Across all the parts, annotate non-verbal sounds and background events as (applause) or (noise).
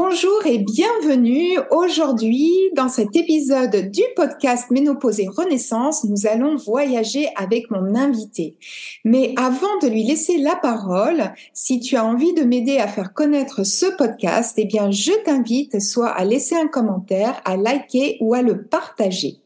Bonjour et bienvenue. Aujourd'hui, dans cet épisode du podcast Ménopause et Renaissance, nous allons voyager avec mon invité. Mais avant de lui laisser la parole, si tu as envie de m'aider à faire connaître ce podcast, eh bien, je t'invite soit à laisser un commentaire, à liker ou à le partager.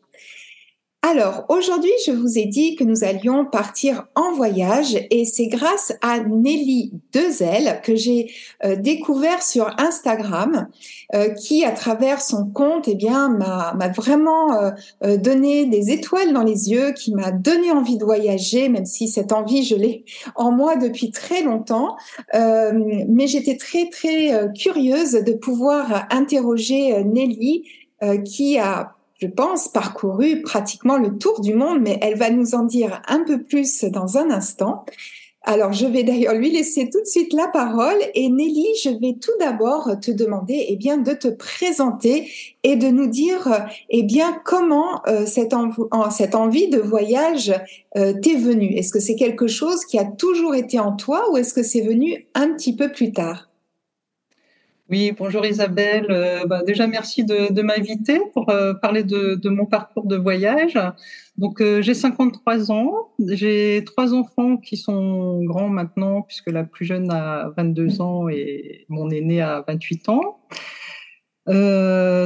Alors, aujourd'hui, je vous ai dit que nous allions partir en voyage et c'est grâce à Nelly Dezel que j'ai euh, découvert sur Instagram euh, qui, à travers son compte, eh bien, m'a vraiment euh, donné des étoiles dans les yeux, qui m'a donné envie de voyager, même si cette envie, je l'ai en moi depuis très longtemps. mais j'étais très, très curieuse de pouvoir interroger Nelly qui a je pense, parcouru pratiquement le tour du monde, mais elle va nous en dire un peu plus dans un instant. Alors, je vais d'ailleurs lui laisser tout de suite la parole. Et Nelly, je vais tout d'abord te demander, eh bien, de te présenter et de nous dire, eh bien, comment euh, cette, envie de voyage euh, t'est venue. Est-ce que c'est quelque chose qui a toujours été en toi ou est-ce que c'est venu un petit peu plus tard? Oui, bonjour Isabelle. Euh, bah, déjà, merci de, m'inviter pour euh, parler de, mon parcours de voyage. Donc, euh, j'ai 53 ans. J'ai trois enfants qui sont grands maintenant, puisque la plus jeune a 22 ans et mon aîné a 28 ans.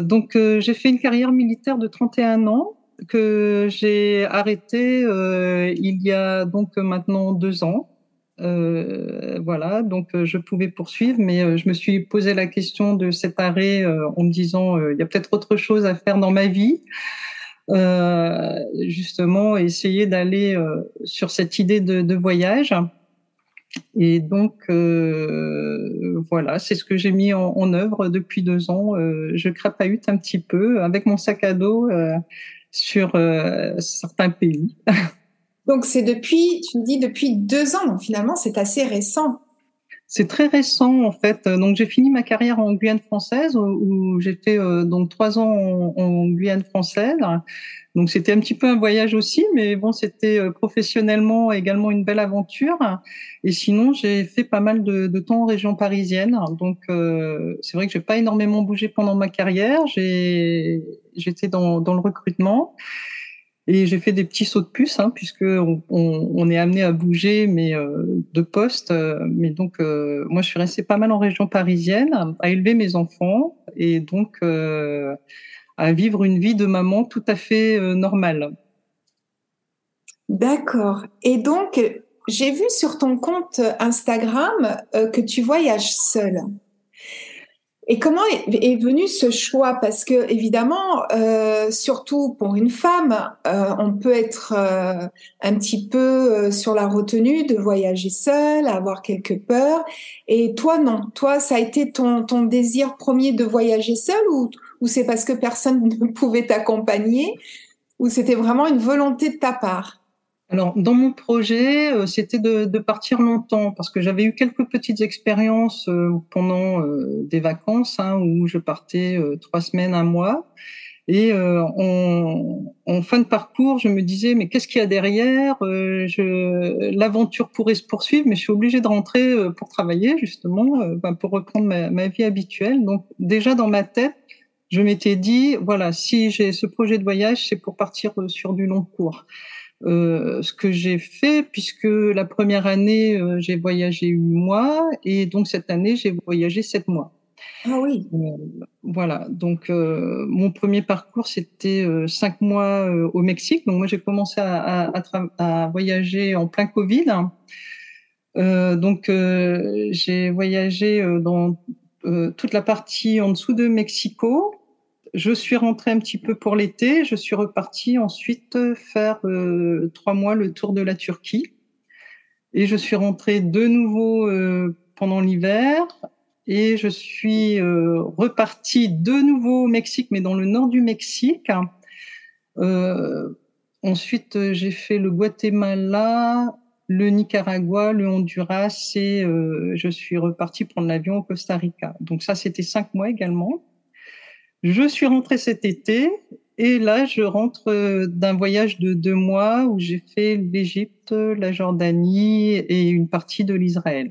donc, j'ai fait une carrière militaire de 31 ans que j'ai arrêtée il y a donc maintenant deux ans. Euh, voilà, donc euh, je pouvais poursuivre, mais euh, je me suis posé la question de cet arrêt en me disant il y a peut-être autre chose à faire dans ma vie. justement, essayer d'aller sur cette idée de, voyage. Et donc, voilà, c'est ce que j'ai mis en, œuvre depuis deux ans. je crapahute un petit peu avec mon sac à dos sur certains pays. (laughs) Donc c'est depuis, tu me dis depuis deux ans, donc finalement c'est assez récent. C'est très récent en fait. Donc j'ai fini ma carrière en Guyane française où, fait euh, donc trois ans en, Guyane française. Donc c'était un petit peu un voyage aussi, mais bon c'était euh, professionnellement également une belle aventure. Et sinon j'ai fait pas mal de, temps en région parisienne. Donc euh, c'est vrai que j'ai pas énormément bougé pendant ma carrière. J'ai j'étais dans, dans le recrutement. Et j'ai fait des petits sauts de puce, hein, puisque on, est amené à bouger, mais euh, de poste. Euh, mais donc, euh, moi, je suis restée pas mal en région parisienne, à élever mes enfants et donc à vivre une vie de maman tout à fait normale. D'accord. Et donc, j'ai vu sur ton compte Instagram que tu voyages seule. Et comment est, venu ce choix? Parce que évidemment, euh, surtout pour une femme, euh, on peut être euh, un petit peu euh, sur la retenue de voyager seule, avoir quelques peurs. Et toi, non. Toi, ça a été ton, ton désir premier de voyager seule ou, ou c'est parce que personne (laughs) ne pouvait t'accompagner? Ou c'était vraiment une volonté de ta part? Alors, dans mon projet, euh, c'était de, de, partir longtemps parce que j'avais eu quelques petites expériences euh, pendant euh, des vacances hein, où je partais trois semaines, un mois. Et en, en, fin de parcours, je me disais mais qu'est-ce qu'il y a derrière? L'aventure pourrait se poursuivre, mais je suis obligée de rentrer pour travailler justement, ben, pour reprendre ma, ma vie habituelle. Donc déjà dans ma tête, je m'étais dit voilà si j'ai ce projet de voyage, c'est pour partir sur du long cours. Ce que j'ai fait, puisque la première année, j'ai voyagé huit mois, et donc cette année, j'ai voyagé sept mois. Ah oui. voilà. Donc, mon premier parcours, c'était cinq mois au Mexique. Donc, moi, j'ai commencé à, à, voyager en plein Covid. donc, j'ai voyagé dans toute la partie en dessous de Mexico. Je suis rentrée un petit peu pour l'été. Je suis repartie ensuite faire trois mois le tour de la Turquie. Et je suis rentrée de nouveau pendant l'hiver et je suis euh, repartie de nouveau au Mexique, mais dans le nord du Mexique. Euh, ensuite, j'ai fait le Guatemala, le Nicaragua, le Honduras et euh, je suis repartie prendre l'avion au Costa Rica. Donc ça, c'était cinq mois également. Je suis rentrée cet été et là, je rentre d'un voyage de deux mois où j'ai fait l'Égypte, la Jordanie et une partie de l'Israël.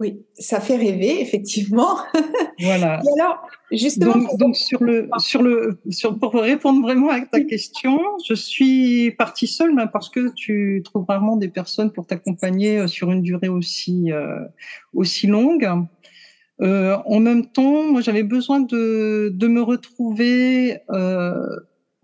Oui, ça fait rêver, effectivement. (laughs) Voilà. Et alors, justement. Donc, sur le, sur le, sur, pour répondre vraiment à ta question, je suis partie seule, parce que tu trouves rarement des personnes pour t'accompagner euh, sur une durée aussi, euh, aussi longue. Euh, en même temps, moi, j'avais besoin de, de me retrouver euh,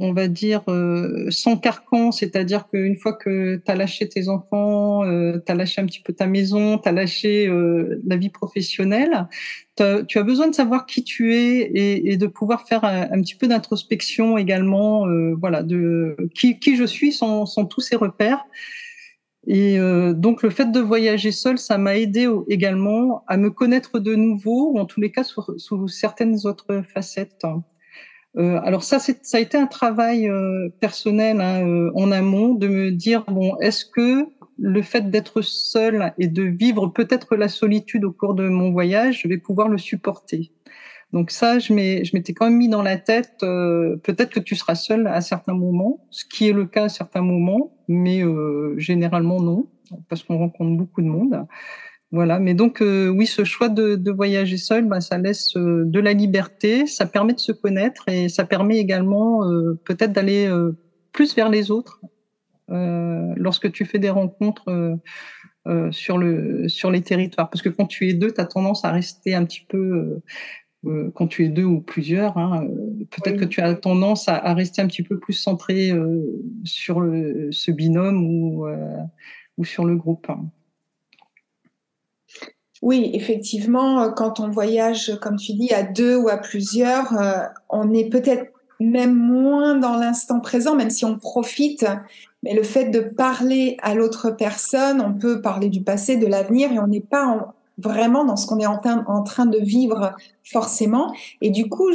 on va dire, euh, sans carcan, c'est-à-dire qu'une fois que tu as lâché tes enfants, euh, tu as lâché un petit peu ta maison, tu as lâché euh, la vie professionnelle, tu as besoin de savoir qui tu es et, de pouvoir faire un, petit peu d'introspection également, euh, voilà, de qui, qui je suis sans, sans tous ces repères. Et donc le fait de voyager seul, ça m'a aidé également à me connaître de nouveau, ou en tous les cas sous, sous certaines autres facettes. Euh, alors ça, ça a été un travail euh, personnel hein, euh, en amont de me dire bon, est-ce que le fait d'être seul et de vivre peut-être la solitude au cours de mon voyage, je vais pouvoir le supporter? Donc ça, je m'étais quand même mis dans la tête, peut-être que tu seras seul à certains moments, ce qui est le cas à certains moments, mais généralement non, parce qu'on rencontre beaucoup de monde. Voilà, mais donc euh, oui, ce choix de, de voyager seul, bah, ça laisse euh, de la liberté, ça permet de se connaître et ça permet également euh, peut-être d'aller plus vers les autres lorsque tu fais des rencontres sur le sur les territoires. Parce que quand tu es deux, tu as tendance à rester un petit peu quand tu es deux ou plusieurs, hein, peut-être que tu as tendance à, à, rester un petit peu plus centré sur le, ce binôme ou ou sur le groupe. Oui, effectivement, euh, quand on voyage, comme tu dis, à deux ou à plusieurs, euh, on est peut-être même moins dans l'instant présent, même si on profite. Mais le fait de parler à l'autre personne, on peut parler du passé, de l'avenir, et on n'est pas vraiment dans ce qu'on est en, train de vivre forcément. Et du coup,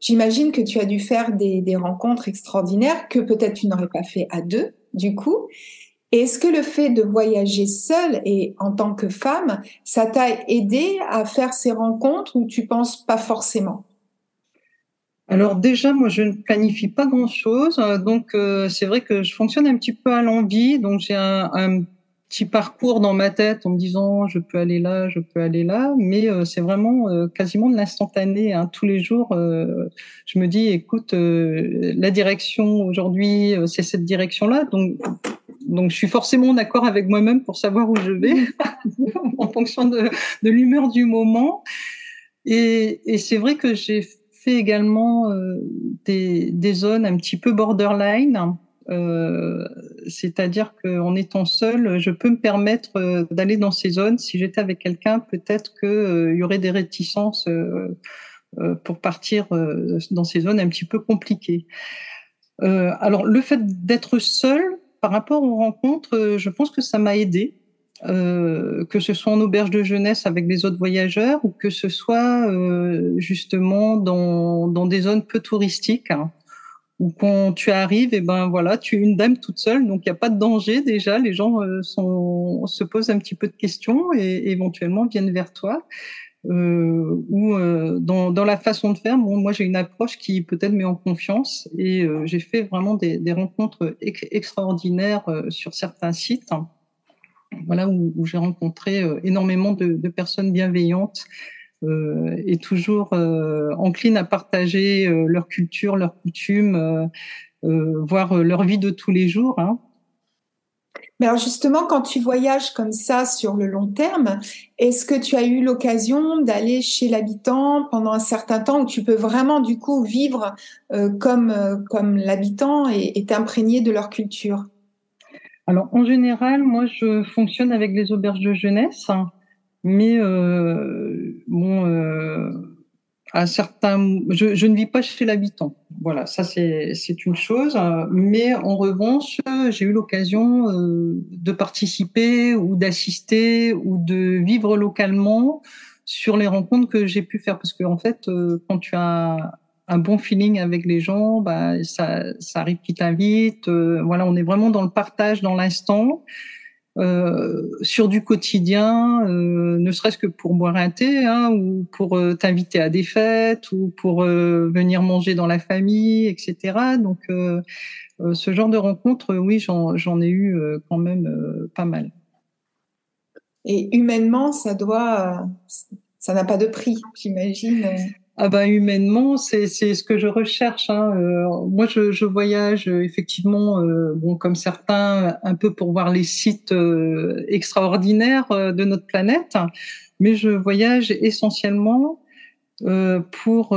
j'imagine que tu as dû faire des, rencontres extraordinaires que peut-être tu n'aurais pas fait à deux, du coup. Est-ce que le fait de voyager seule et en tant que femme, ça t'a aidé à faire ces rencontres ou tu penses pas forcément? Alors déjà, moi, je ne planifie pas grand-chose, donc euh, c'est vrai que je fonctionne un petit peu à l'envie, donc j'ai un, petit parcours dans ma tête en me disant je peux aller là, je peux aller là, mais euh, c'est vraiment euh, quasiment de l'instantané. Hein. Tous les jours, je me dis écoute, la direction aujourd'hui, c'est cette direction-là, donc donc je suis forcément d'accord avec moi-même pour savoir où je vais (laughs) en fonction de, l'humeur du moment. Et, c'est vrai que j'ai fait également euh, des, zones un petit peu borderline. Euh, c'est-à-dire qu'en étant seule, je peux me permettre euh, d'aller dans ces zones. Si j'étais avec quelqu'un, peut-être qu'il euh, y aurait des réticences pour partir dans ces zones un petit peu compliquées. alors, le fait d'être seule, par rapport aux rencontres, je pense que ça m'a aidé. Que ce soit en auberge de jeunesse avec les autres voyageurs ou que ce soit justement dans, dans des zones peu touristiques hein, où quand tu arrives et eh ben voilà tu es une dame toute seule donc il n'y a pas de danger. Déjà les gens euh, sont, se posent un petit peu de questions et éventuellement viennent vers toi. Euh, ou euh, dans, dans, la façon de faire, moi j'ai une approche qui peut-être met en confiance et euh, j'ai fait vraiment des, des rencontres extraordinaires euh, sur certains sites, voilà où, où j'ai rencontré énormément de, de, personnes bienveillantes et toujours enclines à partager leur culture, leurs coutumes, voir leur vie de tous les jours. Hein. Mais alors justement, quand tu voyages comme ça sur le long terme, est-ce que tu as eu l'occasion d'aller chez l'habitant pendant un certain temps où tu peux vraiment du coup vivre euh, comme, euh, comme l'habitant et t'imprégner de leur culture? Alors en général, moi je fonctionne avec les auberges de jeunesse, mais euh, bon à certains, je, je, ne vis pas chez l'habitant. Voilà, ça c'est c'est une chose. Mais en revanche, j'ai eu l'occasion euh, de participer ou d'assister ou de vivre localement sur les rencontres que j'ai pu faire. Parce que en fait, euh, quand tu as un bon feeling avec les gens, bah ça ça arrive qu'ils t'invitent. Euh, voilà, on est vraiment dans le partage, dans l'instant. Euh, sur du quotidien, euh, ne serait-ce que pour boire un thé, hein, ou pour euh, t'inviter à des fêtes, ou pour venir manger dans la famille, etc. Donc, ce genre de rencontres, oui, j'en ai eu quand même pas mal. Et humainement, ça doit, ça n'a pas de prix, j'imagine. Ah bah humainement, c'est ce que je recherche. Hein. Euh, moi, je, je, voyage euh, effectivement, euh, bon comme certains, un peu pour voir les sites extraordinaires de notre planète, mais je voyage essentiellement pour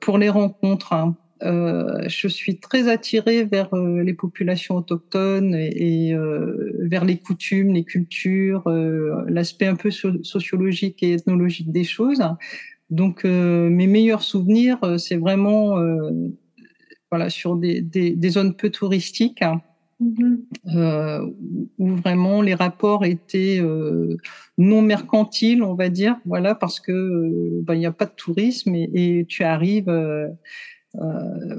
pour les rencontres. Hein. je suis très attirée vers les populations autochtones et, et vers les coutumes, les cultures, l'aspect un peu sociologique et ethnologique des choses. Donc euh, mes meilleurs souvenirs, euh, c'est vraiment euh, voilà sur des, des, des, zones peu touristiques. Mm-hmm. Euh, où vraiment les rapports étaient euh, non mercantiles, on va dire, voilà, parce que bah, il n'y a pas de tourisme et, et tu arrives, euh,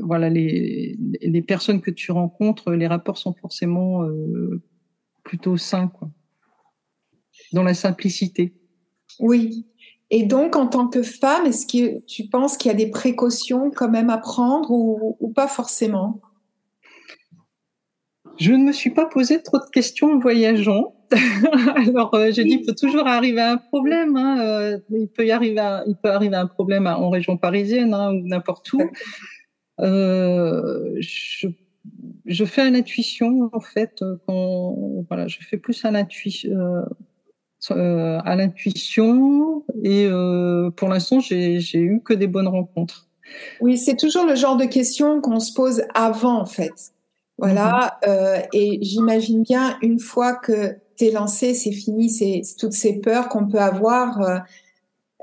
voilà, les, les personnes que tu rencontres, les rapports sont forcément plutôt sains, quoi, dans la simplicité. Oui, et donc, en tant que femme, est-ce que tu penses qu'il y a des précautions quand même à prendre ou, pas forcément? Je ne me suis pas posé trop de questions en voyageant. (laughs) Alors, euh, j'ai dit, il peut toujours arriver un problème. Hein, euh, il peut y arriver, il peut arriver un problème en région parisienne hein, ou n'importe où. Euh, je, je, fais une intuition en fait. Quand, voilà, je fais plus un intuition euh, à l'intuition et euh, pour l'instant j'ai eu que des bonnes rencontres. Oui, c'est toujours le genre de questions qu'on se pose avant en fait. Voilà, mhm. euh, et j'imagine bien une fois que tu es lancé, c'est fini, c'est toutes ces peurs qu'on peut avoir,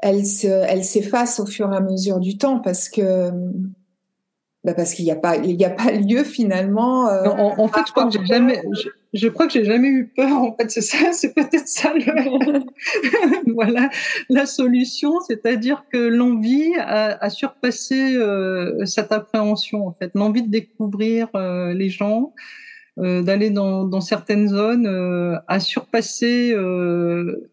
elles s'effacent au fur et à mesure du temps parce que bah parce qu'il n'y a pas il y a pas lieu finalement. En, fait, je crois que j'ai jamais je, crois que j'ai jamais eu peur. En fait, c'est ça, (laughs) c'est peut-être ça. Le... (laughs) voilà la solution, c'est-à-dire que l'envie a, a, surpassé euh, cette appréhension. En fait, l'envie de découvrir euh, les gens. Euh, d'aller dans, dans, certaines zones euh, a surpassé euh,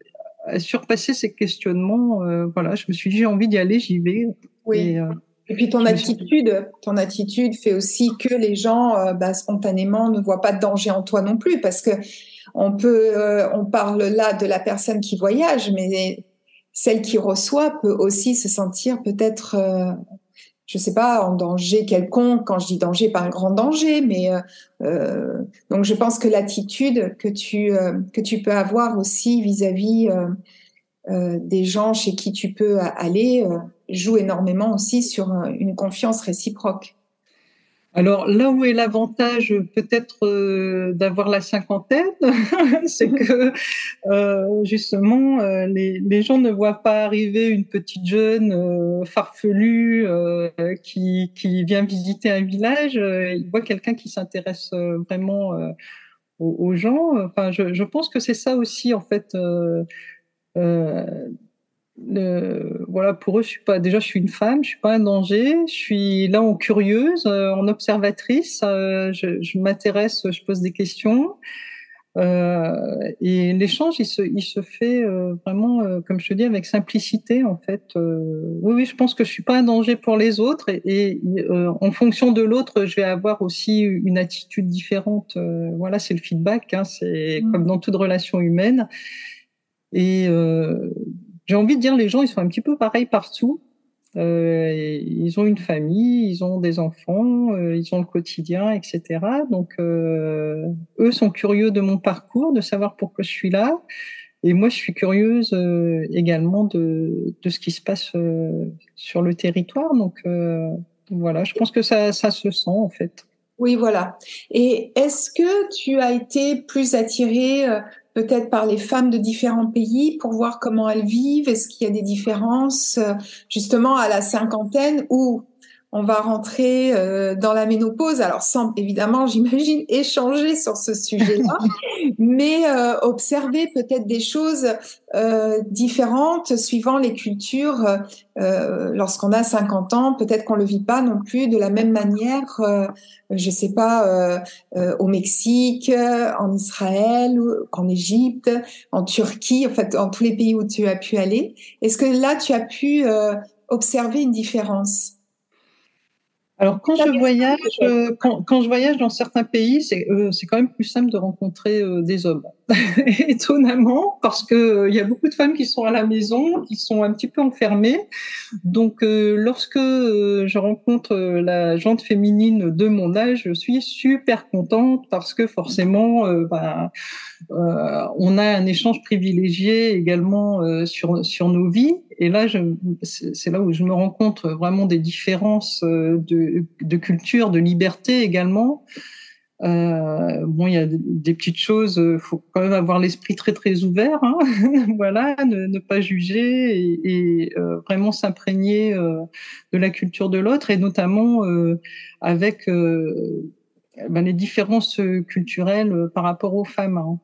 a surpassé ces questionnements voilà je me suis dit j'ai envie d'y aller j'y vais oui. Et puis ton attitude, ton attitude fait aussi que les gens euh, bah, spontanément ne voient pas de danger en toi non plus, parce que on peut, euh, on parle là de la personne qui voyage, mais celle qui reçoit peut aussi se sentir peut-être, euh, je sais pas, en danger quelconque. Quand je dis danger, pas un grand danger, mais euh, donc je pense que l'attitude que tu que tu peux avoir aussi vis-à-vis des gens chez qui tu peux aller joue énormément aussi sur euh, une confiance réciproque. Alors là où est l'avantage peut-être euh, d'avoir la cinquantaine, (laughs) c'est que euh, justement les, gens ne voient pas arriver une petite jeune farfelue qui, vient visiter un village, ils voient quelqu'un qui s'intéresse vraiment aux, gens. Enfin, je pense que c'est ça aussi en fait le, voilà, pour eux, je suis pas. Déjà, je suis une femme, je suis pas un danger. Je suis là en curieuse, euh, en observatrice. Euh, je, je m'intéresse, je pose des questions. Euh, et l'échange, il se, il se fait euh, vraiment, euh, comme je te dis, avec simplicité en fait. oui, oui, je pense que je suis pas un danger pour les autres et, et en fonction de l'autre, je vais avoir aussi une attitude différente. voilà, c'est le feedback, hein, c'est mmh. comme dans toute relation humaine. Et j'ai envie de dire, les gens, ils sont un petit peu pareils partout. Euh, ils ont une famille, ils ont des enfants, euh, ils ont le quotidien, etc. Donc, euh, eux sont curieux de mon parcours, de savoir pourquoi je suis là. Et moi, je suis curieuse également de, de ce qui se passe sur le territoire. Donc, voilà, je pense que ça, ça se sent en fait. Oui, voilà. Et est-ce que tu as été plus attirée peut-être par les femmes de différents pays pour voir comment elles vivent. Est-ce qu'il y a des différences justement à la cinquantaine ou on va rentrer euh, dans la ménopause. Alors, sans évidemment, j'imagine, (laughs) échanger sur ce sujet-là, (laughs) mais euh, observer peut-être des choses euh, différentes suivant les cultures. Lorsqu'on a 50 ans, peut-être qu'on le vit pas non plus de la même manière. je sais pas, au Mexique, en Israël, en Égypte, en Turquie, en fait, en tous les pays où tu as pu aller. Est-ce que là, tu as pu observer une différence? Alors quand je voyage, euh, quand, je voyage dans certains pays, c'est euh, c'est quand même plus simple de rencontrer euh, des hommes. (laughs) Étonnamment, parce que il y a beaucoup de femmes qui sont à la maison, qui sont un petit peu enfermées. Donc lorsque je rencontre la jante féminine de mon âge, je suis super contente parce que forcément, bah, on a un échange privilégié également sur sur nos vies. Et là, c'est là où je me rends compte vraiment des différences euh, de, culture, de liberté également. Euh, bon, il y a des petites choses, il faut quand même avoir l'esprit très très ouvert, hein (laughs) voilà, ne, pas juger et, euh, vraiment s'imprégner euh, de la culture de l'autre et notamment euh, avec ben, les différences culturelles par rapport aux femmes. Hein.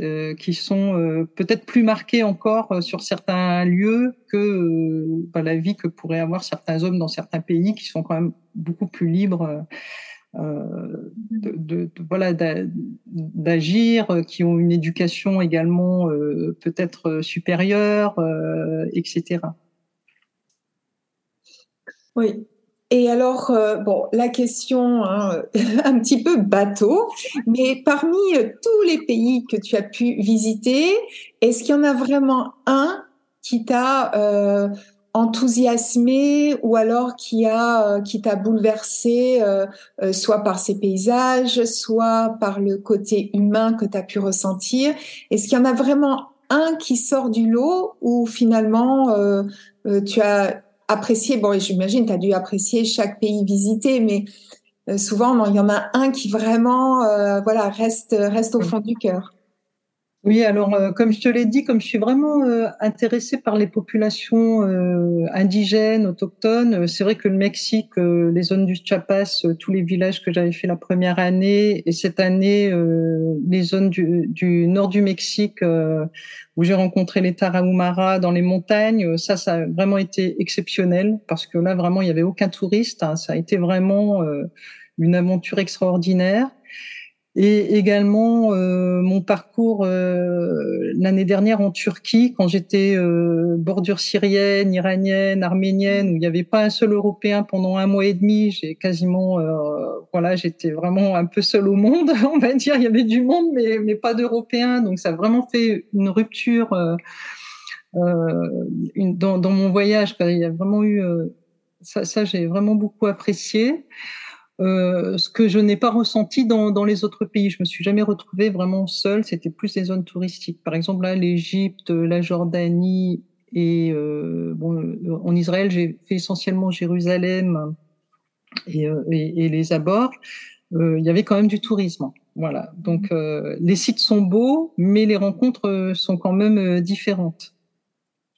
Euh, qui sont euh, peut-être plus marqués encore euh, sur certains lieux que bah, la vie que pourraient avoir certains hommes dans certains pays qui sont quand même beaucoup plus libres de, de, voilà d'agir, qui ont une éducation également peut-être supérieure, etc. Oui, et alors, euh, bon, la question hein, (laughs) un petit peu bateau, mais parmi euh, tous les pays que tu as pu visiter, est-ce qu'il y en a vraiment un qui t'a euh, enthousiasmé ou alors qui a qui t'a bouleversé, soit par ses paysages, soit par le côté humain que tu as pu ressentir? Est-ce qu'il y en a vraiment un qui sort du lot ou finalement tu as apprécier, bon, j'imagine, tu as dû apprécier chaque pays visité, mais euh, souvent, il y en a un qui vraiment euh, voilà, reste, reste au fond du cœur. Oui, alors euh, comme je te l'ai dit, comme je suis vraiment euh, intéressée par les populations euh, indigènes, autochtones, c'est vrai que le Mexique, les zones du Chiapas, tous les villages que j'avais fait la première année, et cette année, les zones du, du, nord du Mexique, où j'ai rencontré les Tarahumara dans les montagnes, ça, ça a vraiment été exceptionnel, parce que là, vraiment, il n'y avait aucun touriste. Hein, ça a été vraiment une aventure extraordinaire. Et également euh, mon parcours euh, l'année dernière en Turquie, quand j'étais euh, bordure syrienne, iranienne, arménienne, où il n'y avait pas un seul Européen pendant un mois et demi. J'ai quasiment, voilà, j'étais vraiment un peu seule au monde, (laughs) on va dire. Il y avait du monde, mais, mais pas d'Européens. Donc ça a vraiment fait une rupture une, dans, dans, mon voyage. Il y a vraiment eu ça, ça j'ai vraiment beaucoup apprécié. Euh, ce que je n'ai pas ressenti dans, dans, les autres pays. Je me suis jamais retrouvée vraiment seule. C'était plus les zones touristiques. Par exemple, là, l'Égypte, la Jordanie et euh, bon, en Israël, j'ai fait essentiellement Jérusalem et, euh, et, et les abords. Euh, il y avait quand même du tourisme. Voilà. Donc, euh, les sites sont beaux, mais les rencontres sont quand même différentes.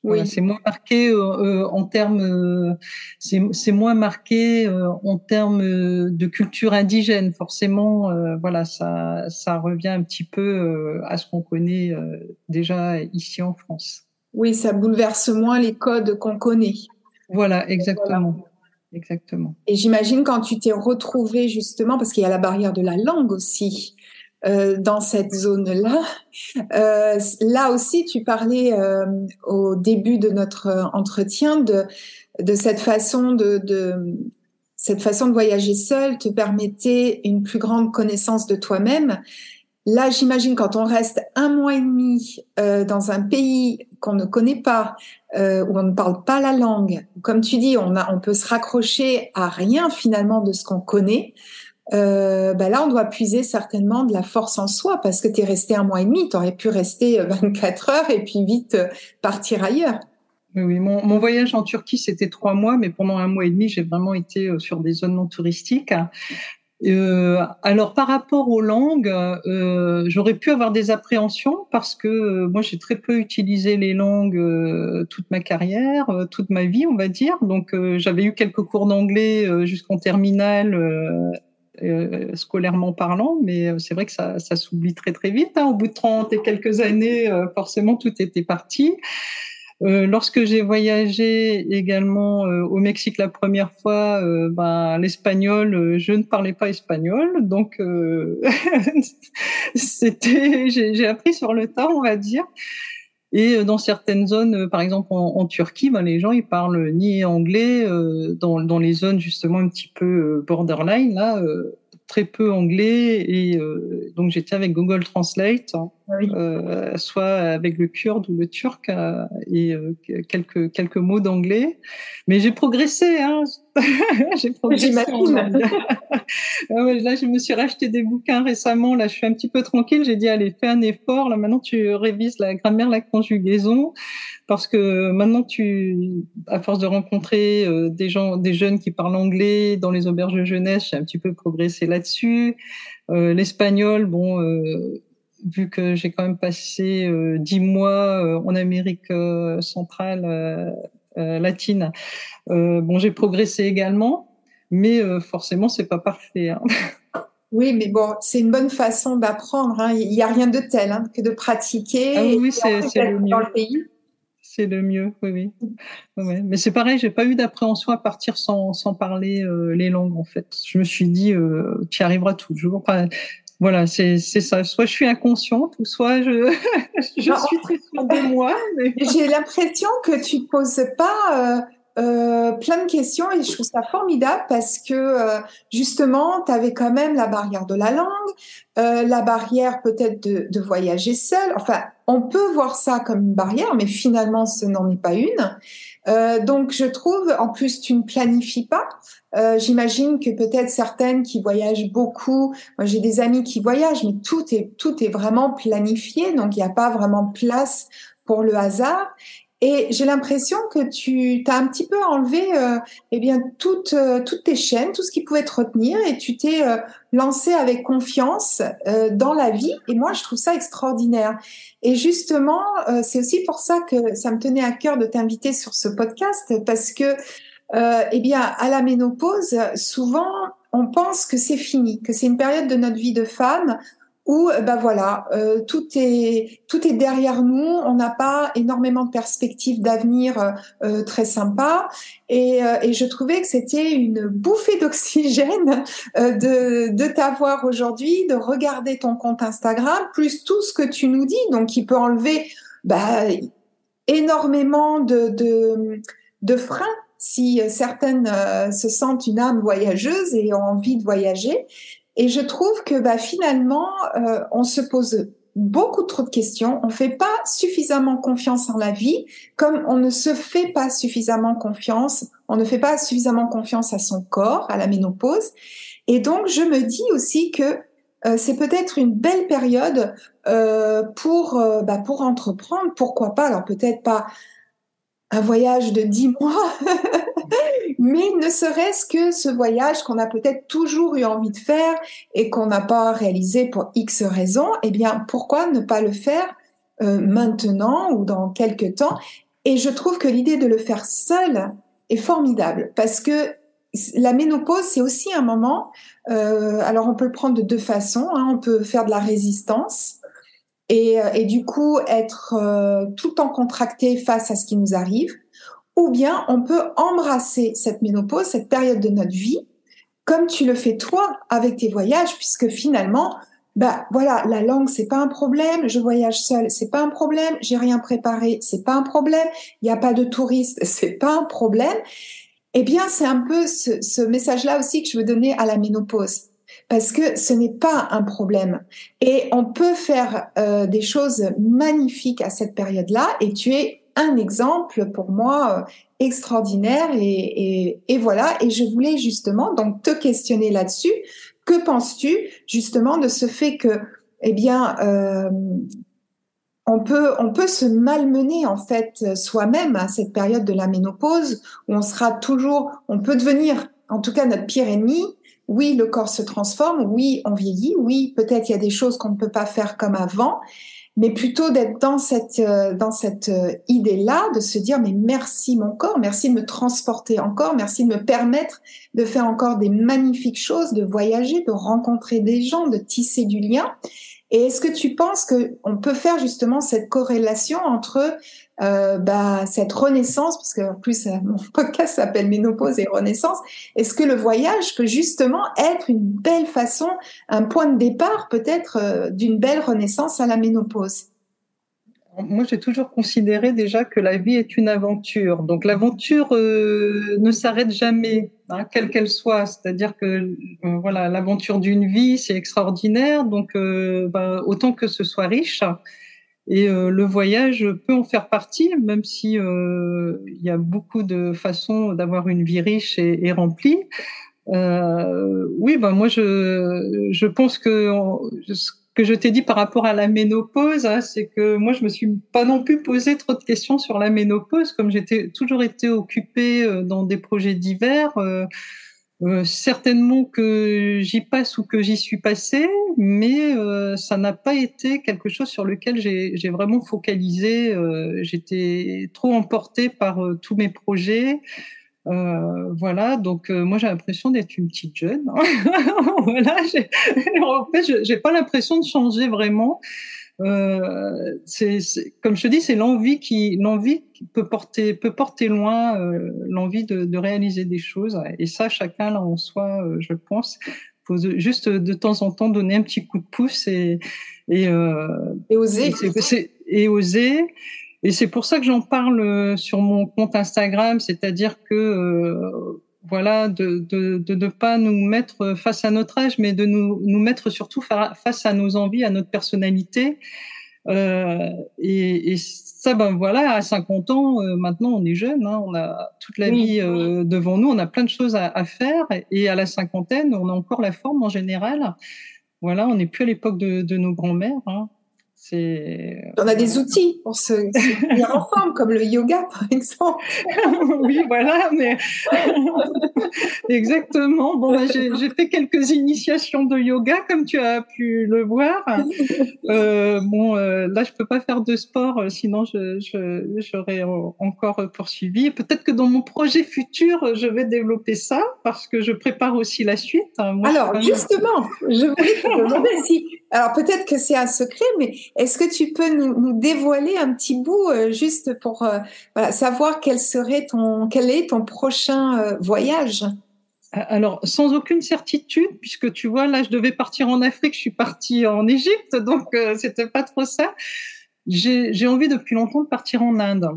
Oui. c'est moins marqué euh, euh en termes, euh, c'est moins marqué euh, en termes de culture indigène. Forcément, voilà, ça, ça revient un petit peu à ce qu'on connaît déjà ici en France. Oui, ça bouleverse moins les codes qu'on connaît. Voilà, exactement. Exactement. Et j'imagine quand tu t'es retrouvé justement, parce qu'il y a la barrière de la langue aussi, euh, dans cette zone-là. Euh, là aussi, tu parlais euh, au début de notre entretien de, cette façon de, cette façon de voyager seul te permettait une plus grande connaissance de toi-même. Là, j'imagine quand on reste un mois et demi dans un pays qu'on ne connaît pas, où on ne parle pas la langue, comme tu dis, on, a, on peut se raccrocher à rien finalement de ce qu'on connaît. Euh, ben là, on doit puiser certainement de la force en soi parce que tu es resté un mois et demi, tu aurais pu rester (laughs) 24 heures et puis vite partir ailleurs. Oui, mon, voyage en Turquie, c'était trois mois, mais pendant un mois et demi, j'ai vraiment été sur des zones non touristiques. Euh, alors par rapport aux langues, euh, j'aurais pu avoir des appréhensions parce que euh, moi j'ai très peu utilisé les langues euh, toute ma carrière, euh, toute ma vie on va dire. Donc j'avais eu quelques cours d'anglais jusqu'en terminale. Scolairement parlant, mais c'est vrai que ça, s'oublie très très vite. Hein. Au bout de 30 et quelques années, forcément, tout était parti. Euh, lorsque j'ai voyagé également euh, au Mexique la première fois, euh, ben, l'espagnol, je ne parlais pas espagnol, donc (laughs) c'était, j'ai appris sur le tas, on va dire. Et dans certaines zones, par exemple en, en Turquie, ben, les gens ils parlent ni anglais dans, dans les zones justement un petit peu borderline là très peu anglais. Et euh, donc j'étais avec Google Translate, hein, ah euh, soit avec le kurde ou le turc euh, et euh, quelques quelques mots d'anglais. Mais j'ai progressé, hein. (laughs) j'ai progressé. (laughs) Ah là, je me suis racheté des bouquins récemment. Là, je suis un petit peu tranquille. J'ai dit allez, fais un effort. Là, maintenant, tu révises la grammaire, la conjugaison parce que maintenant tu, à force de rencontrer euh, des gens, des jeunes qui parlent anglais dans les auberges de jeunesse, j'ai un petit peu progressé là-dessus. Euh, L'espagnol, bon, euh, vu que j'ai quand même passé euh, dix mois euh, en Amérique centrale, latine, bon, j'ai progressé également, mais forcément c'est pas parfait. Hein. Oui, mais bon, c'est une bonne façon d'apprendre. Hein. Il n'y a rien de tel hein, que de pratiquer. Ah oui, c'est le mieux. Dans le pays c'est le mieux, oui, oui. Mais c'est pareil, j'ai pas eu d'appréhension à partir sans, sans parler euh, les langues, en fait. Je me suis dit, euh, tu y arriveras toujours. Enfin, voilà, c'est ça. Soit je suis inconsciente, ou soit je, (laughs) je suis très sûre de moi. Mais... J'ai l'impression que tu poses pas... Euh, euh, plein de questions et je trouve ça formidable parce que euh, justement, tu avais quand même la barrière de la langue, euh, la barrière peut-être de, de, voyager seul. Enfin, on peut voir ça comme une barrière, mais finalement, ce n'en est pas une. Euh, donc, je trouve, en plus, tu ne planifies pas. J'imagine que peut-être certaines qui voyagent beaucoup, moi j'ai des amis qui voyagent, mais tout est tout est vraiment planifié, donc il n'y a pas vraiment place pour le hasard. Et j'ai l'impression que tu t'as un petit peu enlevé euh, eh bien toutes euh, toutes tes chaînes, tout ce qui pouvait te retenir, et tu t'es euh, lancé avec confiance euh, dans la vie. Et moi, je trouve ça extraordinaire. Et justement, c'est aussi pour ça que ça me tenait à cœur de t'inviter sur ce podcast, parce que eh bien à la ménopause, souvent on pense que c'est fini, que c'est une période de notre vie de femme où ben voilà, euh, tout est tout est derrière nous. On n'a pas énormément de perspectives d'avenir euh, euh très sympa. Et, euh, je trouvais que c'était une bouffée d'oxygène de, de t'avoir aujourd'hui, de regarder ton compte Instagram, plus tout ce que tu nous dis, donc qui peut enlever bah, énormément de, de freins si certaines se sentent une âme voyageuse et ont envie de voyager. Et je trouve que bah, finalement, euh, on se pose beaucoup trop de questions, on fait pas suffisamment confiance en la vie, comme on ne se fait pas suffisamment confiance, on ne fait pas suffisamment confiance à son corps, à la ménopause. Et donc, je me dis aussi que euh, c'est peut-être une belle période euh, pour euh, bah, pour entreprendre. Pourquoi pas? Alors peut-être pas un voyage de dix mois, (laughs) mais ne serait-ce que ce voyage qu'on a peut-être toujours eu envie de faire et qu'on n'a pas réalisé pour X raisons, eh bien, pourquoi ne pas le faire euh, maintenant ou dans quelques temps? Et je trouve que l'idée de le faire seul est formidable parce que la ménopause, c'est aussi un moment, euh, alors on peut le prendre de deux façons, hein, on peut faire de la résistance, et, euh, du coup être tout le temps contracté face à ce qui nous arrive, ou bien on peut embrasser cette ménopause, cette période de notre vie, comme tu le fais toi avec tes voyages, puisque finalement, bah voilà, la langue c'est pas un problème, je voyage seule, c'est pas un problème, j'ai rien préparé, c'est pas un problème, il n'y a pas de touristes, (laughs) c'est pas un problème. Eh bien, c'est un peu ce, ce message-là aussi que je veux donner à la ménopause. parce que ce n'est pas un problème. Et on peut faire euh, des choses magnifiques à cette période-là. Et tu es un exemple pour moi euh, extraordinaire. Et, voilà. Et je voulais justement donc te questionner là-dessus. Que penses-tu justement de ce fait que, eh bien, euh, on peut, on peut se malmener en fait soi-même à cette période de la ménopause où on sera toujours, on peut devenir en tout cas notre pire ennemi. Oui, le corps se transforme, oui, on vieillit, oui, peut-être il y a des choses qu'on ne peut pas faire comme avant, mais plutôt d'être dans cette euh, dans cette euh, idée-là, de se dire mais merci mon corps, merci de me transporter encore, merci de me permettre de faire encore des magnifiques choses, de voyager, de rencontrer des gens, de tisser du lien. Et est-ce que tu penses que on peut faire justement cette corrélation entre euh, bah, cette renaissance, parce qu'en plus euh, mon (laughs) podcast s'appelle Ménopause et Renaissance, est-ce que le voyage peut justement être une belle façon, un point de départ peut-être euh, d'une belle renaissance à la ménopause? Moi, j'ai toujours considéré déjà que la vie est une aventure. Donc, l'aventure ne s'arrête jamais, hein, quelle qu'elle soit. C'est-à-dire que voilà, l'aventure d'une vie, c'est extraordinaire. Donc, bah, autant que ce soit riche. Et euh, le voyage peut en faire partie, même si euh, il y a beaucoup de façons d'avoir une vie riche et, remplie. Euh, oui, ben moi je je pense que ce que je t'ai dit par rapport à la ménopause, hein, c'est que moi je me suis pas non plus posé trop de questions sur la ménopause, comme j'étais toujours été occupée euh, dans des projets divers. Euh, euh, certainement que j'y passe ou que j'y suis passée, mais euh, ça n'a pas été quelque chose sur lequel j'ai vraiment focalisé. Euh, j'étais trop emportée par tous mes projets. voilà, donc moi j'ai l'impression d'être une petite jeune. (laughs) voilà, en fait, j'ai pas l'impression de changer vraiment. Euh, c'est comme je te dis, c'est l'envie qui, l'envie peut porter, peut porter loin, euh, l'envie de, de, réaliser des choses. Et ça, chacun là en soi, euh, je pense, faut juste de temps en temps donner un petit coup de pouce et et, euh, et oser. Et, et oser. Et c'est pour ça que j'en parle sur mon compte Instagram, c'est-à-dire que voilà, de, de, de ne pas nous mettre face à notre âge, mais de nous, nous mettre surtout face à nos envies, à notre personnalité. Euh, et, et, ça, ben voilà, à 50 ans, euh, maintenant on est jeune, hein, on a toute la vie euh, devant nous, on a plein de choses à, à, faire, et à la cinquantaine, on a encore la forme en général. Voilà, on n'est plus à l'époque de, de, nos grands-mères. Hein. On a des outils pour se, tenir en forme, comme le yoga, par exemple. (laughs) oui, voilà, mais (laughs) exactement. Bon, bah, j'ai fait quelques initiations de yoga, comme tu as pu le voir. (laughs) Euh, bon, euh, là, je peux pas faire de sport, euh, sinon j'aurais encore poursuivi. Peut-être que dans mon projet futur, je vais développer ça, parce que je prépare aussi la suite. Alors, justement, je voulais te demander si. Alors, peut-être que c'est un secret, mais est-ce que tu peux nous, dévoiler un petit bout euh, juste pour euh, savoir quel serait ton quel est ton prochain euh, voyage? Alors, sans aucune certitude, puisque tu vois, là, je devais partir en Afrique, je suis partie en Égypte, donc c'était pas trop ça. J'ai envie depuis longtemps de partir en Inde.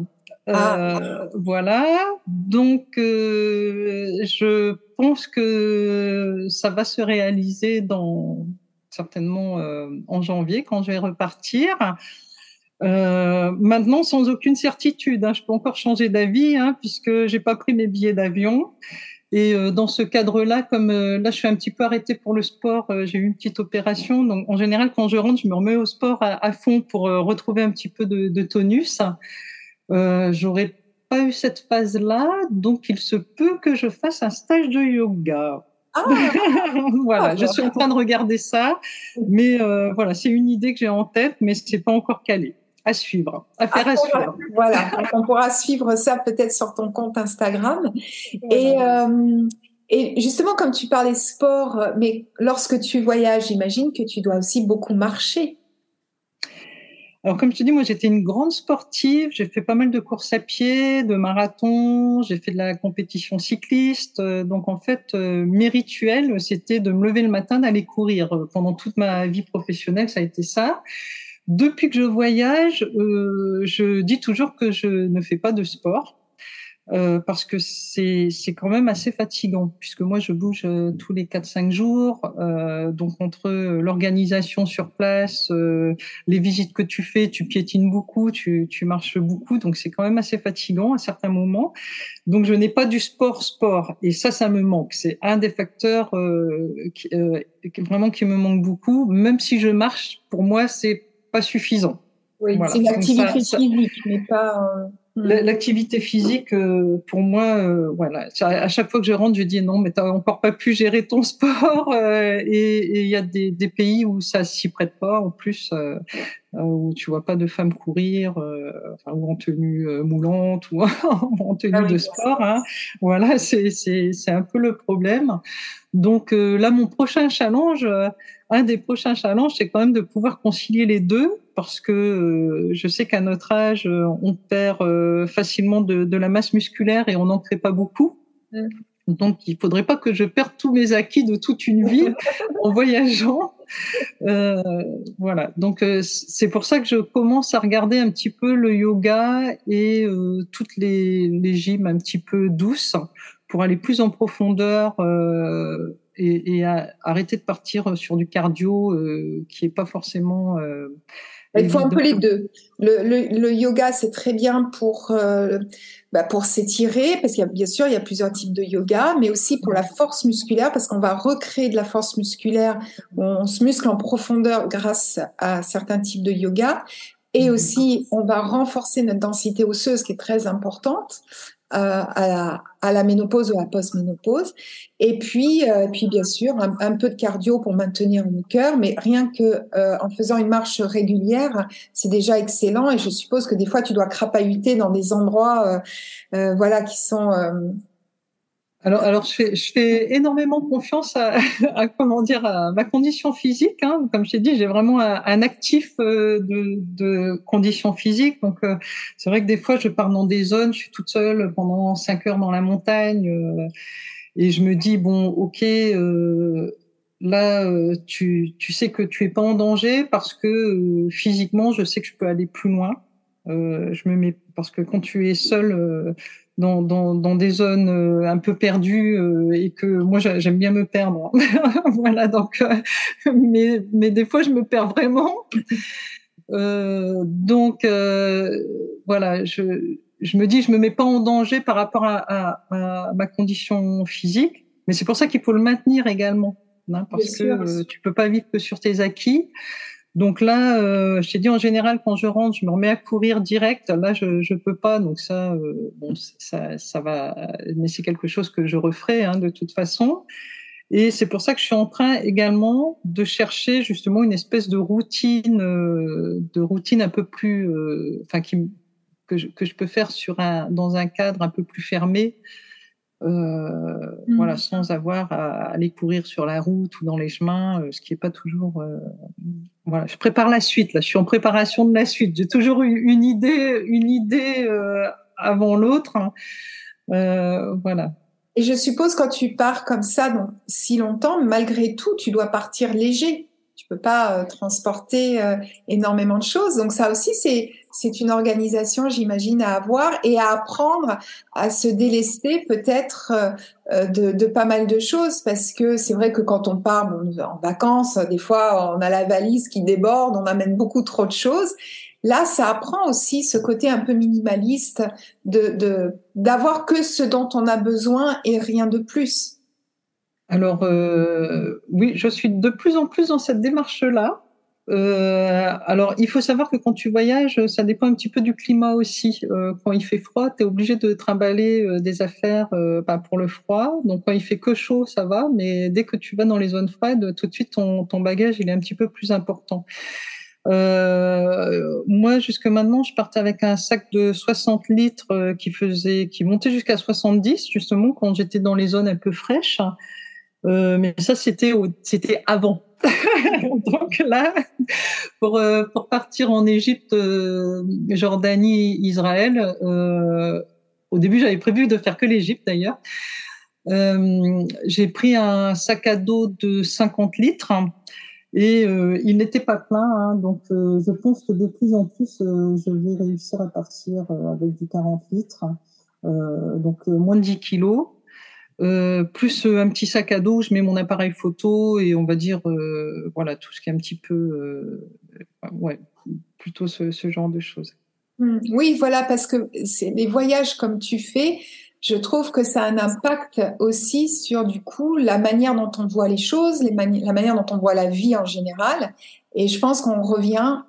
Ah. voilà, donc je pense que ça va se réaliser dans certainement euh, en janvier quand je vais repartir. Euh, maintenant, sans aucune certitude, hein, je peux encore changer d'avis hein, puisque j'ai pas pris mes billets d'avion. Et euh, dans ce cadre-là, comme là, je suis un petit peu arrêtée pour le sport, j'ai eu une petite opération. Donc, en général, quand je rentre, je me remets au sport à, à fond pour retrouver un petit peu de, de tonus. J'aurais pas eu cette phase-là, donc il se peut que je fasse un stage de yoga. Ah, (laughs) voilà, je suis en train de regarder ça, mais euh, voilà, c'est une idée que j'ai en tête, mais c'est pas encore calé. À suivre, à faire à, suivre. Voilà, on pourra suivre ça peut-être sur ton compte Instagram. Et, euh, et justement, comme tu parlais sport, mais lorsque tu voyages, j'imagine que tu dois aussi beaucoup marcher. Alors, comme je te dis, moi, j'étais une grande sportive. J'ai fait pas mal de courses à pied, de marathons. J'ai fait de la compétition cycliste. Euh, donc, en fait, euh, mes rituels, c'était de me lever le matin, d'aller courir. Pendant toute ma vie professionnelle, ça a été ça. Depuis que je voyage, euh, je dis toujours que je ne fais pas de sport. Euh, parce que c'est c'est quand même assez fatigant puisque moi je bouge euh, tous les 4 5 jours. Euh, donc entre l'organisation sur place euh, les visites que tu fais tu piétines beaucoup tu tu marches beaucoup. Donc c'est quand même assez fatigant à certains moments. Donc je n'ai pas du sport sport. Et ça ça me manque. C'est un des facteurs qui, vraiment qui me manque beaucoup. Même si je marche pour moi c'est pas suffisant. Oui, c'est une activité physique, mais pas. Mm. L'activité physique, euh, pour moi, euh, voilà. À chaque fois que je rentre, je dis non, mais t'as encore pas pu gérer ton (laughs) sport. Euh, et il y a des, des, pays où ça s'y prête pas, en plus, où tu vois pas de femmes courir, enfin, ou en tenue moulante ou (laughs) en tenue ah de sport. Hein. Voilà, c'est c'est un peu le problème. Donc là, mon prochain challenge, un des prochains challenges, c'est quand même de pouvoir concilier les deux parce que euh, je sais qu'à notre âge, euh, on perd euh, facilement de, de, la masse musculaire et on n'en crée pas beaucoup. Donc, il faudrait pas que je perde tous mes acquis de toute une vie (laughs) en voyageant. Euh, voilà. Donc, c'est pour ça que je commence à regarder un petit peu le yoga et toutes les, les gyms un petit peu douces pour aller plus en profondeur euh, et, arrêter de partir sur du cardio qui est pas forcément il faut un peu les deux. Le, le, le yoga, c'est très bien pour euh, bah pour s'étirer, parce qu'il y a bien sûr il y a plusieurs types de yoga, mais aussi pour la force musculaire, parce qu'on va recréer de la force musculaire. On se muscle en profondeur grâce à certains types de yoga. Et aussi, on va renforcer notre densité osseuse qui est très importante euh, à, la, à, la, ménopause ou à la post-ménopause. Et puis, euh, puis bien sûr, un, peu de cardio pour maintenir le cœur, mais rien que euh, en faisant une marche régulière, c'est déjà excellent. Et je suppose que des fois, tu dois crapahuter dans des endroits, euh, voilà, qui sont alors, alors je fais, je fais énormément confiance à, (laughs) à, comment dire à ma condition physique. Hein. Comme je t'ai dit, j'ai vraiment un, actif euh, de, de conditions physiques. Donc, euh, c'est vrai que des fois, je pars dans des zones, je suis toute seule pendant cinq heures dans la montagne, euh, et je me dis bon, ok, là, tu, tu sais que tu es pas en danger parce que physiquement, je sais que je peux aller plus loin. je me mets parce que quand tu es seul dans, dans, dans, des zones euh, un peu perdues euh, et que moi j'aime bien me perdre. (laughs) voilà, donc, euh, (laughs) mais, mais des fois je me perds vraiment. donc voilà, je, je me dis je me mets pas en danger par rapport à, à, à ma condition physique, mais c'est pour ça qu'il faut le maintenir également, hein, parce que tu peux pas vivre que sur tes acquis. Donc là, euh, je t'ai dit en général quand je rentre, je me remets à courir direct. Là, je je peux pas, donc ça, euh, bon, ça, ça va, mais c'est quelque chose que je referai hein, de toute façon. Et c'est pour ça que je suis en train également de chercher justement une espèce de routine, euh, de routine un peu plus, euh, enfin qui que je, que je peux faire sur un dans un cadre un peu plus fermé euh, voilà, mmh. sans avoir à aller courir sur la route ou dans les chemins, euh, ce qui est pas toujours. Euh, voilà, je prépare la suite. Là, je suis en préparation de la suite. J'ai toujours eu une idée, une idée avant l'autre. Hein. voilà. Et je suppose quand tu pars comme ça, donc, si longtemps, malgré tout, tu dois partir léger tu peux pas euh, transporter euh, énormément de choses. Donc ça aussi, c'est c'est une organisation, j'imagine, à avoir et à apprendre à se délester peut-être euh, de, de, pas mal de choses parce que c'est vrai que quand on part en vacances, des fois on a la valise qui déborde, on amène beaucoup trop de choses. Là, ça apprend aussi ce côté un peu minimaliste de d'avoir que ce dont on a besoin et rien de plus. Alors euh, oui, je suis de plus en plus dans cette démarche-là. Euh, alors, il faut savoir que quand tu voyages, ça dépend un petit peu du climat aussi. Euh, quand il fait froid, tu es obligé de trimballer euh, des affaires euh, bah, pour le froid. Donc, quand il fait que chaud, ça va. Mais dès que tu vas dans les zones froides, tout de suite, ton, ton bagage, il est un petit peu plus important. Euh, moi, jusque maintenant, je partais avec un sac de 60 litres qui faisait, qui montait jusqu'à 70, justement, quand j'étais dans les zones un peu fraîches. Euh, mais ça, c'était c'était avant. (laughs) Donc là, pour, euh, pour partir en Égypte, euh, Jordanie, Israël, euh, au début, j'avais prévu de faire que l'Égypte d'ailleurs. J'ai pris un sac à dos de 50 litres et il n'était pas plein. Hein, donc, je pense que de plus en plus, je vais réussir à partir avec du 40 litres. donc moins de 10 kilos. Plus un petit sac à dos où je mets mon appareil photo et on va dire voilà tout ce qui est un petit peu ouais plutôt ce, ce genre de choses. Mmh. Oui, voilà, parce que c'est les voyages comme tu fais, je trouve que ça a un impact aussi sur du coup la manière dont on voit les choses, les la manière dont on voit la vie en général. Et je pense qu'on revient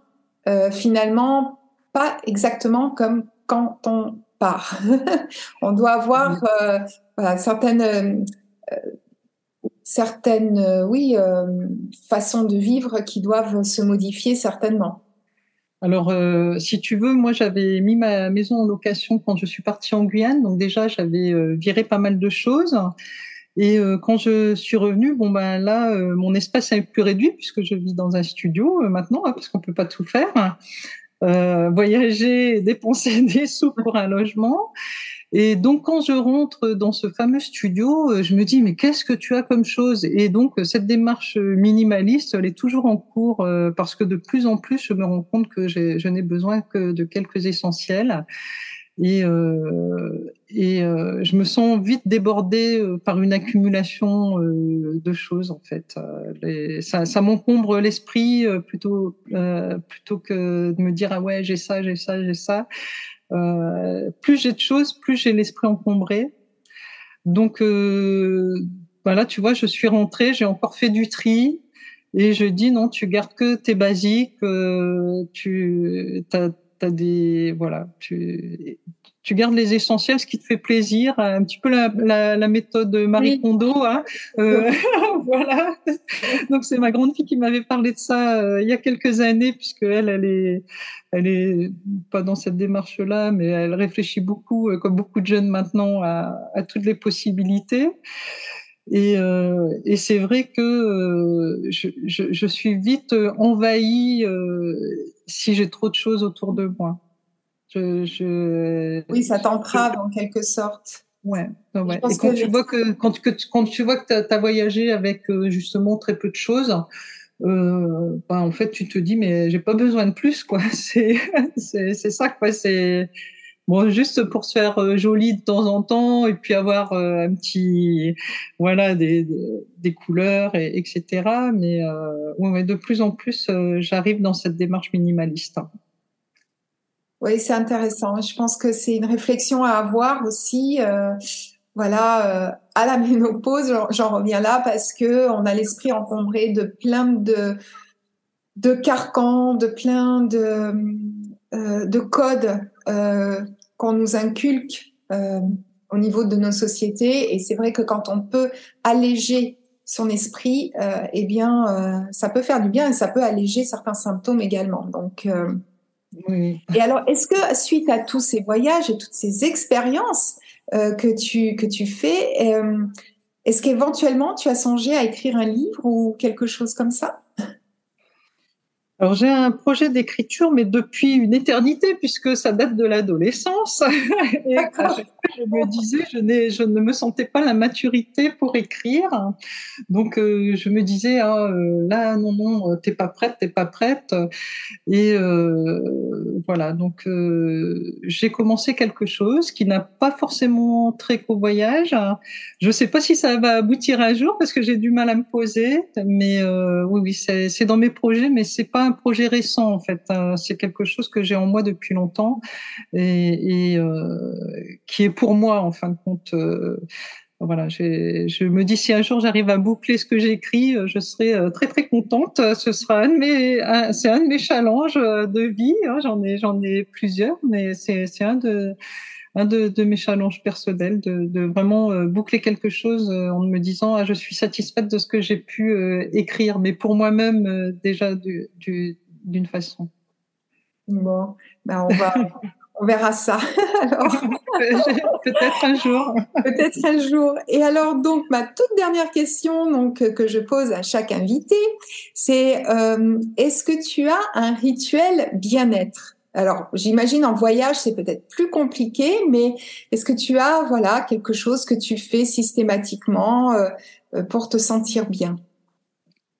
euh, finalement pas exactement comme quand on part. (laughs) on doit avoir mmh. Euh, voilà, certaines euh, certaines oui façons de vivre qui doivent se modifier certainement. Alors, euh, si tu veux, moi, j'avais mis ma maison en location quand je suis partie en Guyane. Donc déjà, j'avais euh, viré pas mal de choses. Et euh, quand je suis revenue, bon ben là, mon espace est plus réduit puisque je vis dans un studio maintenant, hein, parce qu'on peut pas tout faire. voyager, (laughs) dépenser des sous pour un logement. Et donc, quand je rentre dans ce fameux studio, euh, je me dis, mais qu'est-ce que tu as comme chose? Et donc, cette démarche minimaliste, elle est toujours en cours euh, parce que de plus en plus, je me rends compte que je n'ai besoin que de quelques essentiels. Et, euh, et euh, je me sens vite débordée par une accumulation de choses, en fait. ça, ça m'encombre l'esprit plutôt, plutôt que de me dire, ah ouais, j'ai ça, j'ai ça, j'ai ça. Euh, plus j'ai de choses, plus j'ai l'esprit encombré. Donc euh, voilà, tu vois, je suis rentrée, j'ai encore fait du tri et je dis non, tu gardes que tes basiques, euh, tu as, as, des voilà, tu tu gardes les essentiels, ce qui te fait plaisir, un petit peu la, la, la méthode Marie Kondo. Hein. Euh, (laughs) voilà. Donc c'est ma grande fille qui m'avait parlé de ça euh, il y a quelques années, puisque elle, elle est, elle est pas dans cette démarche-là, mais elle réfléchit beaucoup, euh, comme beaucoup de jeunes maintenant, à, à toutes les possibilités. Et, euh, et c'est vrai que euh, je, je, je, suis vite envahie si j'ai trop de choses autour de moi. Je, Oui, ça t'entrave en quelque sorte. Ouais. ouais. Et quand, tu vois que, quand, que, quand tu vois que tu as, voyagé avec euh, justement très peu de choses, euh, bah, en fait, tu te dis, mais j'ai pas besoin de plus, quoi. (laughs) C'est, c'est, c'est ça, quoi. C'est bon, juste pour se faire euh, joli de temps en temps et puis avoir euh, un petit, voilà, des, des, couleurs, et, etc. Mais euh, ouais, de plus en plus, j'arrive dans cette démarche minimaliste. Oui, c'est intéressant. Je pense que c'est une réflexion à avoir aussi. Euh, voilà, euh, à la (laughs) ménopause, j'en reviens là parce que on a l'esprit encombré de plein de de carcans, de plein de euh, de codes qu'on nous inculque au niveau de nos sociétés. Et c'est vrai que quand on peut alléger son esprit, eh bien, ça peut faire du bien et ça peut alléger certains symptômes également. Donc et alors, est-ce que suite à tous ces voyages et toutes ces expériences euh, que, tu, fais, euh, est-ce qu'éventuellement tu as songé à écrire un livre ou quelque chose comme ça? Alors j'ai un projet d'écriture, mais depuis une éternité, puisque ça date de l'adolescence. (laughs) Et je me disais, je, je, ne me sentais pas la maturité pour écrire. Donc euh, je me disais, ah, euh, là, non, non, t'es pas prête, t'es pas prête. Et euh, voilà, donc j'ai commencé quelque chose qui n'a pas forcément très qu'au voyage. Je sais pas si ça va aboutir un jour, parce que j'ai du mal à me poser. Mais oui, oui, c'est dans mes projets, mais c'est pas un projet récent en fait. Hein. C'est quelque chose que j'ai en moi depuis longtemps et, euh, qui est pour moi en fin de compte. Euh, voilà, je me dis si un jour j'arrive à boucler ce que j'écris, euh, je serai très très contente. Ce sera un de mes, c'est un de mes challenges de vie. Hein. J'en ai j'en ai plusieurs, mais c'est un de un de, de, mes challenges personnels, de, de vraiment euh, boucler quelque chose euh, en me disant ah, je suis satisfaite de ce que j'ai pu euh, écrire, mais pour moi-même déjà d'une façon. Bon, ben on va. (laughs) on verra ça. (laughs) (laughs) peut-être un jour. peut-être un jour. Et alors donc ma toute dernière question donc que je pose à chaque invité, c'est est-ce que tu as un rituel bien-être? Alors, j'imagine en voyage, c'est peut-être plus compliqué, mais est-ce que tu as, voilà, quelque chose que tu fais systématiquement euh, euh, pour te sentir bien?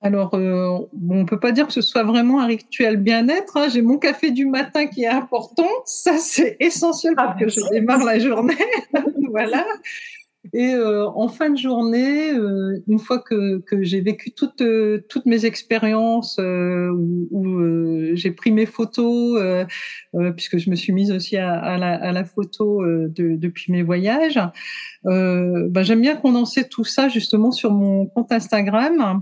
Alors, euh, on peut pas dire que ce soit vraiment un rituel bien-être. Hein. J'ai mon café du matin qui est important. Ça, c'est essentiel pour que je démarre la journée. (laughs) voilà. Et euh, en fin de journée, euh, une fois que, que j'ai vécu toutes, euh, toutes mes expériences, euh, où, où j'ai pris mes photos, puisque je me suis mise aussi à, à, la, à la, photo de, depuis mes voyages, ben, j'aime bien condenser tout ça justement sur mon compte Instagram.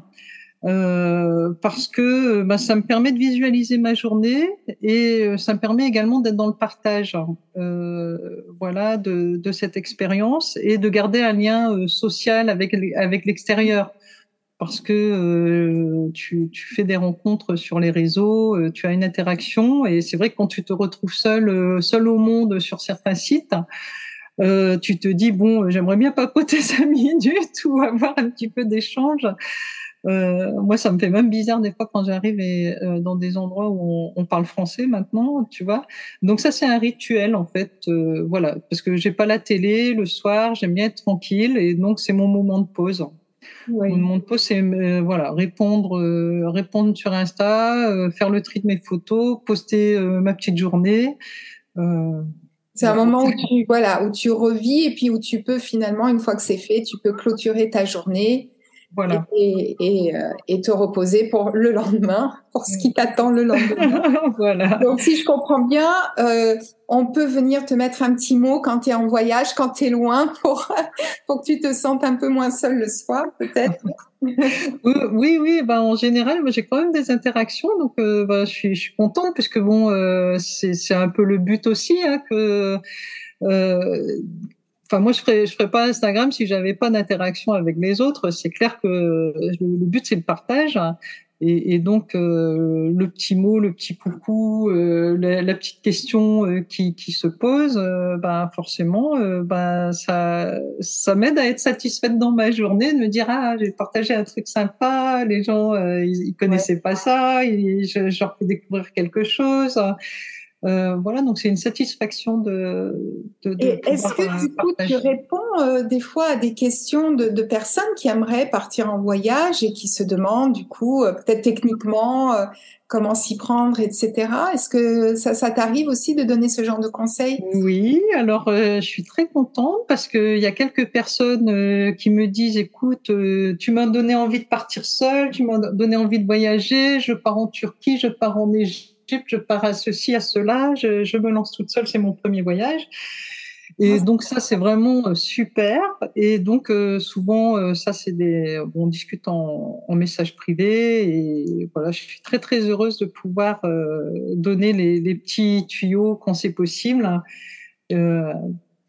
Euh, parce que bah, ça me permet de visualiser ma journée et euh, ça me permet également d'être dans le partage, euh, voilà, de, de, cette expérience et de garder un lien euh, social avec avec l'extérieur, parce que euh, tu, tu, fais des rencontres sur les réseaux, tu as une interaction et c'est vrai que quand tu te retrouves seul seul au monde sur certains sites. Euh, tu te dis bon, j'aimerais bien papoter (laughs) cinq minutes ou avoir un petit peu d'échange. Euh, moi, ça me fait même bizarre des fois quand j'arrive euh, dans des endroits où on, on, parle français maintenant, tu vois. Donc ça, c'est un rituel en fait, euh, voilà, parce que j'ai pas la télé le soir, j'aime bien être tranquille et donc c'est mon moment de pause. Oui. Mon moment de pause, c'est voilà, répondre, répondre sur Insta, faire le tri de mes photos, poster ma petite journée. c'est un moment où tu voilà où tu revis et puis où tu peux finalement une fois que c'est fait, tu peux clôturer ta journée voilà. et, et, euh, et, te reposer pour le lendemain, pour ce qui t'attend le lendemain. (laughs) voilà. Donc, si je comprends bien, euh, on peut venir te mettre un petit mot quand tu es en voyage, quand tu es loin, pour, (laughs) pour que tu te sentes un peu moins seul le soir, peut-être. (laughs) oui, oui, bah, en général, j'ai quand même des interactions, donc euh, bah, je, suis, je suis contente, puisque bon, euh, c'est un peu le but aussi, hein, que euh, Enfin, moi, je ferais, je ferais pas Instagram si j'avais pas d'interaction avec les autres. C'est clair que le but, c'est le partage. Et, et donc, euh, le petit mot, le petit coucou, euh, la, la, petite question euh, qui, qui, se pose, euh, bah, forcément, euh, bah, ça, ça m'aide à être satisfaite dans ma journée, de me dire ah j'ai partagé un truc sympa, les gens ils, ils connaissaient pas ça, ils, je, je, leur fais découvrir quelque chose. Euh, voilà, donc c'est une satisfaction de. de, de Est-ce que du coup tu réponds euh, des fois à des questions de, de, personnes qui aimeraient partir en voyage et qui se demandent du coup euh, peut-être techniquement euh, comment s'y prendre, etc. Est-ce que ça, ça t'arrive aussi de donner ce genre de conseils? Oui, alors je suis très contente parce qu'il y a quelques personnes qui me disent écoute, tu m'as donné envie de partir seule, tu m'as donné envie de voyager, je pars en Turquie, je pars en Égypte je pars à ceci, à cela, je, je me lance toute seule, c'est mon premier voyage. Et donc ça c'est vraiment euh, super. Et donc euh, souvent euh, ça c'est des on discute en, en, message privé et voilà je suis très très heureuse de pouvoir euh, donner les, les, petits tuyaux quand c'est possible.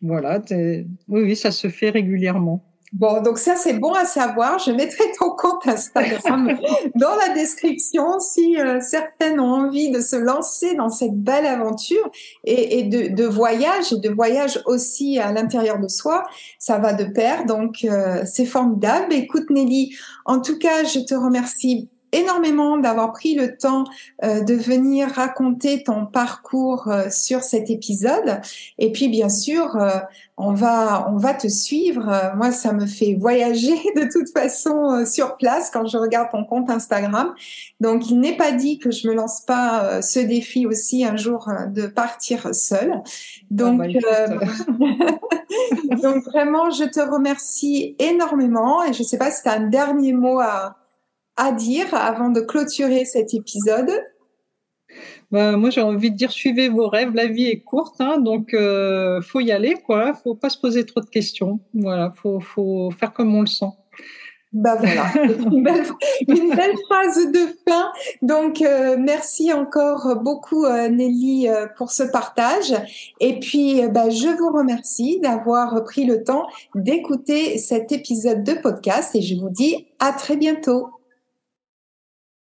Voilà oui oui ça se fait régulièrement. Bon, donc ça, c'est bon à savoir. Je mettrai ton compte Instagram (laughs) dans la description si euh, certaines ont envie de se lancer dans cette belle aventure et, et de, de, voyage et de voyage aussi à l'intérieur de soi. Ça va de pair, donc euh, c'est formidable. Écoute Nelly, en tout cas, je te remercie énormément d'avoir pris le temps euh, de venir raconter ton parcours euh, sur cet épisode. Et puis, bien sûr, euh, on va on va te suivre. moi, ça me fait voyager (laughs) de toute façon sur place quand je regarde ton compte Instagram. Donc, il n'est pas dit que je me lance pas ce défi aussi un jour de partir seule. Donc, ah bah, (laughs) donc vraiment, je te remercie énormément. Et je sais pas si tu as un dernier mot à à dire avant de clôturer cet épisode? Bah, moi, j'ai envie de dire suivez vos rêves. La vie est courte, hein, donc euh, faut y aller, quoi. Faut pas se poser trop de questions. Voilà, faut, faut faire comme on le sent. Bah voilà, (laughs) une belle, une belle phrase de fin. Donc euh, merci encore beaucoup euh, Nelly euh, pour ce partage. Et puis bah, je vous remercie d'avoir pris le temps d'écouter cet épisode de podcast et je vous dis à très bientôt.